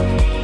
Bye.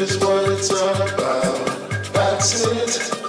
Is what it's all about. That's it.